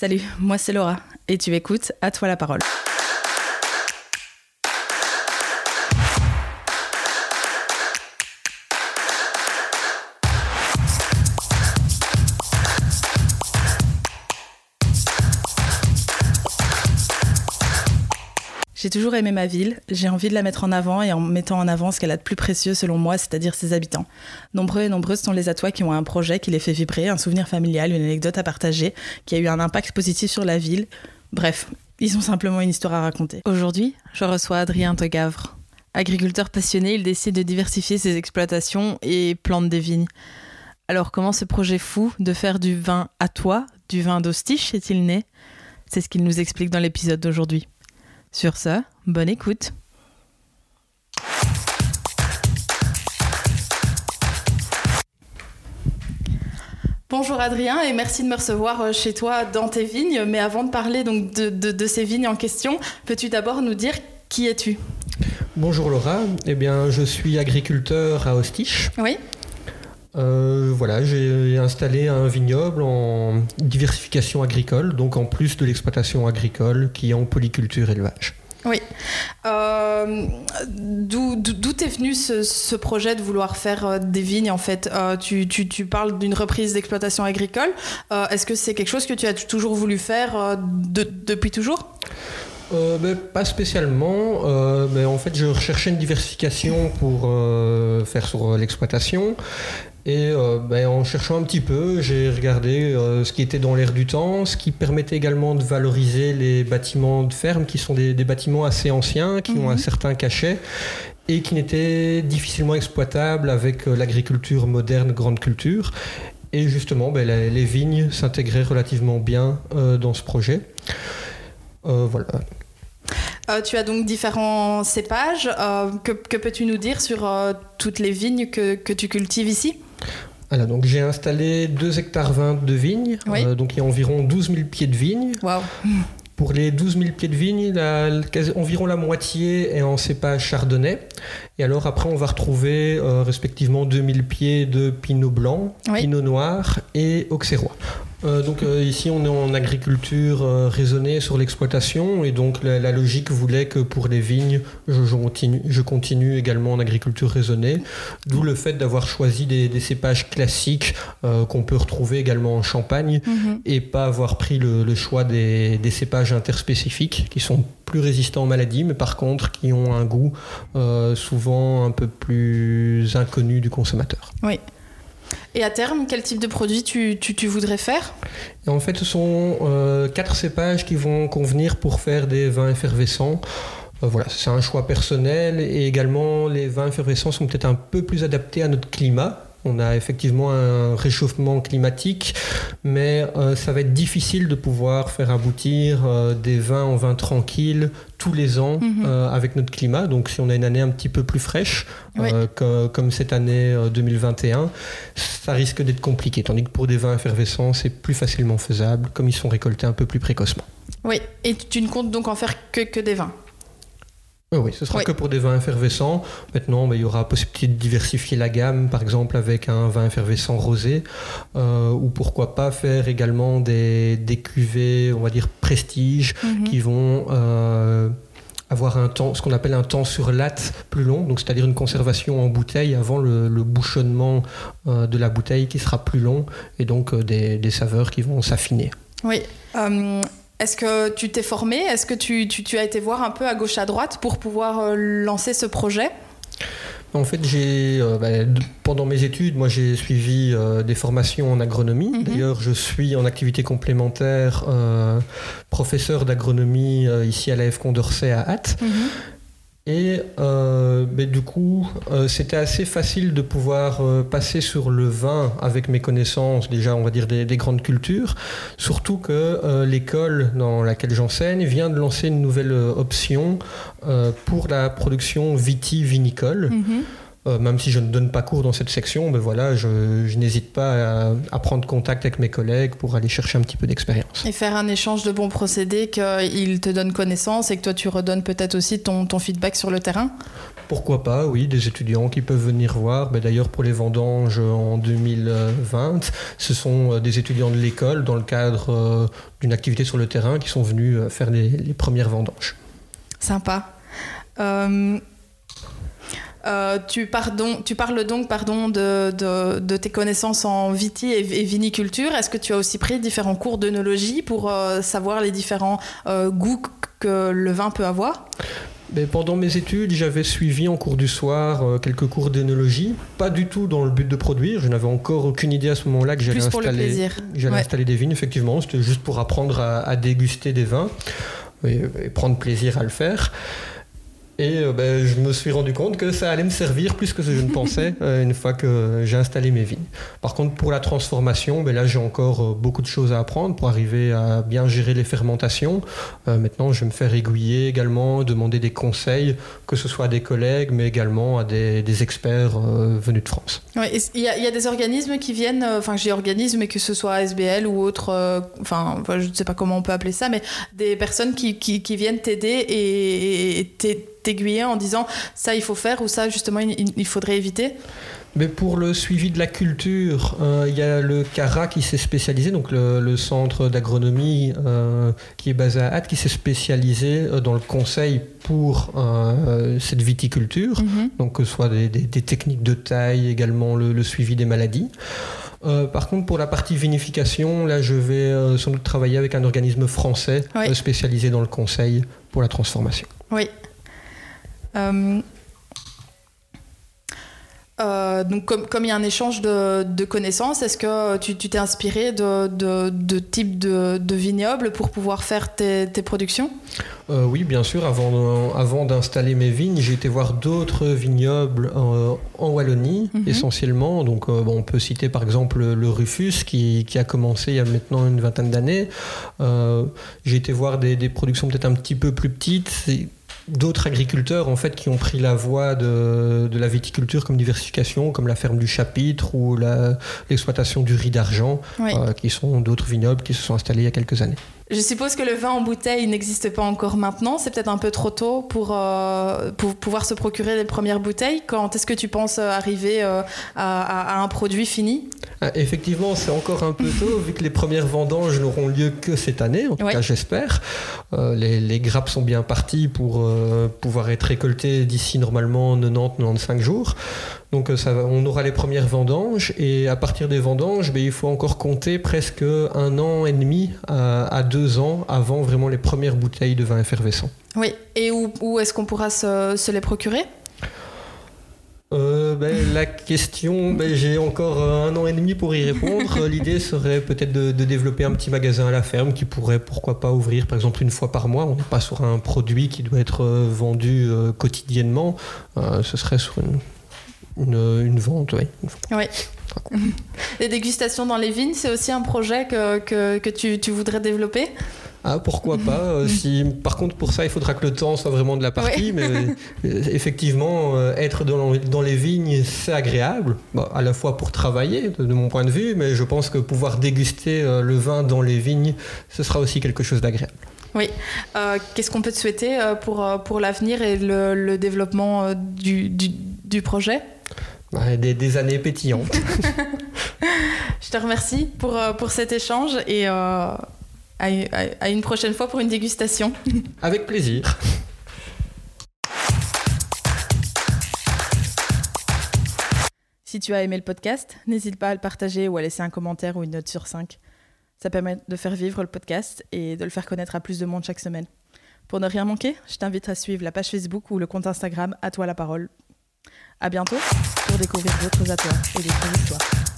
Salut, moi c'est Laura et tu écoutes À toi la parole. J'ai toujours aimé ma ville, j'ai envie de la mettre en avant et en mettant en avant ce qu'elle a de plus précieux selon moi, c'est-à-dire ses habitants. Nombreux et nombreuses sont les atois qui ont un projet qui les fait vibrer, un souvenir familial, une anecdote à partager, qui a eu un impact positif sur la ville. Bref, ils ont simplement une histoire à raconter. Aujourd'hui, je reçois Adrien Tegavre. Agriculteur passionné, il décide de diversifier ses exploitations et plante des vignes. Alors comment ce projet fou de faire du vin à toi, du vin d'Ostiche, est-il né? C'est ce qu'il nous explique dans l'épisode d'aujourd'hui. Sur ce, bonne écoute. Bonjour Adrien et merci de me recevoir euh, chez toi dans tes vignes. Mais avant de parler donc de, ces vignes en question, peux-tu d'abord nous dire qui es-tu? Bonjour Laura, eh bien je suis agriculteur à Ostiche. Oui. Euh, voilà, j'ai installé un vignoble en diversification agricole, donc en plus de l'exploitation agricole qui est en polyculture élevage. Oui. Euh, D'où est venu ce, projet de vouloir faire euh, des vignes en fait? Euh, tu, parles d'une reprise d'exploitation agricole. Est-ce que c'est quelque chose que tu as toujours voulu faire depuis toujours? Ben, pas spécialement, mais en fait je recherchais une diversification pour faire sur l'exploitation et euh, ben, en cherchant un petit peu, j'ai regardé euh, ce qui était dans l'air du temps, ce qui permettait également de valoriser les bâtiments de ferme, qui sont des, bâtiments assez anciens, qui ont un mhm. certain cachet et qui n'étaient difficilement exploitables avec euh, l'agriculture moderne, grande culture. Et justement, ben, les, vignes s'intégraient relativement bien dans ce projet. voilà. tu as donc différents cépages. que, peux-tu nous dire sur toutes les vignes que, que tu cultives ici? Alors, donc j'ai installé 2 hectares 20 de vignes, euh, donc il y a environ 12 000 pieds de vignes. Pour les 12 000 pieds de vignes, environ la moitié est en cépage chardonnay. Et alors après, on va retrouver euh, respectivement 2 000 pieds de pinot blanc, pinot noir et auxerrois. Euh, donc euh, ici on est en agriculture euh, raisonnée sur l'exploitation et donc la, logique voulait que pour les vignes je, continue, également en agriculture raisonnée, d'où le fait d'avoir choisi des, cépages classiques qu'on peut retrouver également en Champagne mhm. et pas avoir pris le, choix des, des, cépages interspécifiques qui sont plus résistants aux maladies mais par contre qui ont un goût souvent un peu plus inconnu du consommateur. Oui. Et à terme, quel type de produit tu, voudrais faire? En fait, ce sont euh, quatre cépages qui vont convenir pour faire des vins effervescents. Euh, voilà, c'est un choix personnel et également les vins effervescents sont peut-être un peu plus adaptés à notre climat. On a effectivement un réchauffement climatique, mais euh, ça va être difficile de pouvoir faire aboutir euh, des vins en vin tranquille tous les ans mhm. euh, avec notre climat. Donc si on a une année un petit peu plus fraîche, comme, cette année 2021, ça risque d'être compliqué. Tandis que pour des vins effervescents, c'est plus facilement faisable, comme ils sont récoltés un peu plus précocement. Oui, et tu ne comptes donc en faire que, que des vins oui, ce sera que pour des vins effervescents. Maintenant, bah, il y aura possibilité de diversifier la gamme, par exemple avec un vin effervescent rosé, euh, ou pourquoi pas faire également des, des cuvées, on va dire prestige, mhm. qui vont euh, avoir un temps, ce qu'on appelle un temps sur latte plus long, donc c'est-à-dire une conservation en bouteille avant le, bouchonnement euh, de la bouteille qui sera plus long, et donc des, des saveurs qui vont s'affiner. Oui. Est-ce que tu t'es formé? Est-ce que tu, as été voir un peu à gauche à droite pour pouvoir euh, lancer ce projet? En fait, j'ai euh, bah, pendant mes études, moi j'ai suivi euh, des formations en agronomie. Mhm. D'ailleurs, je suis en activité complémentaire professeur d'agronomie ici à l'AF Condorcet à Hatt. Mhm. Et euh, du coup, euh, c'était assez facile de pouvoir euh, passer sur le vin avec mes connaissances, déjà on va dire des, grandes cultures, surtout que l'école dans laquelle j'enseigne vient de lancer une nouvelle option pour la production vitivinicole. Mhm. Euh, même si je ne donne pas cours dans cette section, ben voilà, je, n'hésite pas à, prendre contact avec mes collègues pour aller chercher un petit peu d'expérience. Et faire un échange de bons procédés, qu'ils te donnent connaissance et que toi tu redonnes peut-être aussi ton, ton feedback sur le terrain pourquoi pas, oui, des étudiants qui peuvent venir voir. Ben, d'ailleurs, pour les vendanges en 2020, ce sont euh, des étudiants de l'école, dans le cadre euh, d'une activité sur le terrain, qui sont venus faire les, premières vendanges. Sympa. Euh, tu, tu, parles donc pardon, de, tes connaissances en viti et, viniculture. Est-ce que tu as aussi pris différents cours d'œnologie pour euh, savoir les différents euh, goûts que le vin peut avoir? Mais pendant mes études, j'avais suivi en cours du soir quelques cours d'œnologie, pas du tout dans le but de produire. Je n'avais encore aucune idée à ce moment-là que j'allais installer, installer des vignes. Effectivement, c'était juste pour apprendre à, déguster des vins et, prendre plaisir à le faire. Et euh, ben, je me suis rendu compte que ça allait me servir plus que ce que je ne pensais euh, une fois que j'ai installé mes vignes. Par contre, pour la transformation, ben là j'ai encore euh, beaucoup de choses à apprendre pour arriver à bien gérer les fermentations. maintenant, je vais me faire aiguiller également, demander des conseils, que ce soit à des collègues, mais également à des, experts venus de France. Il y, a des organismes qui viennent, enfin j'ai organismes, mais que ce soit ASBL ou autre, enfin je ne sais pas comment on peut appeler ça, mais des personnes qui, qui, viennent t'aider et, et t'aiguiller en disant ça il faut faire ou ça justement il, faudrait éviter? Mais pour le suivi de la culture, euh, il y a le CARA qui s'est spécialisé, donc le, centre d'agronomie euh, qui est basé à Hatt, qui s'est spécialisé euh, dans le conseil pour cette viticulture, mhm. donc que ce soit des, techniques de taille, également le, suivi des maladies. par contre, pour la partie vinification, là, je vais sans doute travailler avec un organisme français spécialisé dans le conseil pour la transformation. Oui. Euh, euh, donc, comme, il y a un échange de, connaissances, est-ce que tu t'es inspiré de, de, types de, vignobles pour pouvoir faire tes, productions? Euh, Oui, bien sûr. Avant, avant d'installer mes vignes, j'ai été voir d'autres vignobles en Wallonie, mhm. essentiellement. Donc, on peut citer par exemple le Rufus, qui, qui, a commencé il y a maintenant une vingtaine d'années. j'ai été voir des, des productions peut-être un petit peu plus petites d'autres agriculteurs en fait qui ont pris la voie de, la viticulture comme diversification, comme la ferme du Chapitre ou l'exploitation du riz d'argent, euh, qui sont d'autres vignobles qui se sont installés il y a quelques années. Je suppose que le vin en bouteille n'existe pas encore maintenant. C'est peut-être un peu trop tôt pour, euh, pour pouvoir se procurer les premières bouteilles. Quand est-ce que tu penses arriver euh, à, un produit fini? Ah, Effectivement, c'est encore un peu tôt, vu que les premières vendanges n'auront lieu que cette année, en tout cas j'espère. Euh, les, grappes sont bien parties pour pouvoir être récoltées d'ici normalement 90-95 jours. Donc ça, on aura les premières vendanges et à partir des vendanges, ben, il faut encore compter presque un an et demi à, deux ans avant vraiment les premières bouteilles de vin effervescent. Oui, et où, est-ce qu'on pourra se, les procurer? Euh, ben, la question, ben, j'ai encore un an et demi pour y répondre. L'idée serait peut-être de, développer un petit magasin à la ferme qui pourrait, pourquoi pas, ouvrir par exemple une fois par mois. On n'est pas sur un produit qui doit être vendu euh, quotidiennement. Euh, ce serait sur une une, vente, oui. Oui. les dégustations dans les vignes, c'est aussi un projet que, que, que tu, tu, voudrais développer? Ah, pourquoi pas euh, si, Par contre, pour ça, il faudra que le temps soit vraiment de la partie. Mais euh, effectivement, euh, être dans, dans, les vignes, c'est agréable, à la fois pour travailler, de, mon point de vue, mais je pense que pouvoir déguster le vin dans les vignes, ce sera aussi quelque chose d'agréable. Oui. Qu'est-ce qu'on peut te souhaiter pour, pour l'avenir et le, le développement du, du, du projet? Des, années pétillantes. Je te remercie pour, euh, pour cet échange et euh, à, une prochaine fois pour une dégustation. Avec plaisir. Si tu as aimé le podcast, n'hésite pas à le partager ou à laisser un commentaire ou une note sur 5. Ça permet de faire vivre le podcast et de le faire connaître à plus de monde chaque semaine. Pour ne rien manquer, je t'invite à suivre la page Facebook ou le compte Instagram À toi la parole. À bientôt pour découvrir d'autres atoires et d'autres histoires.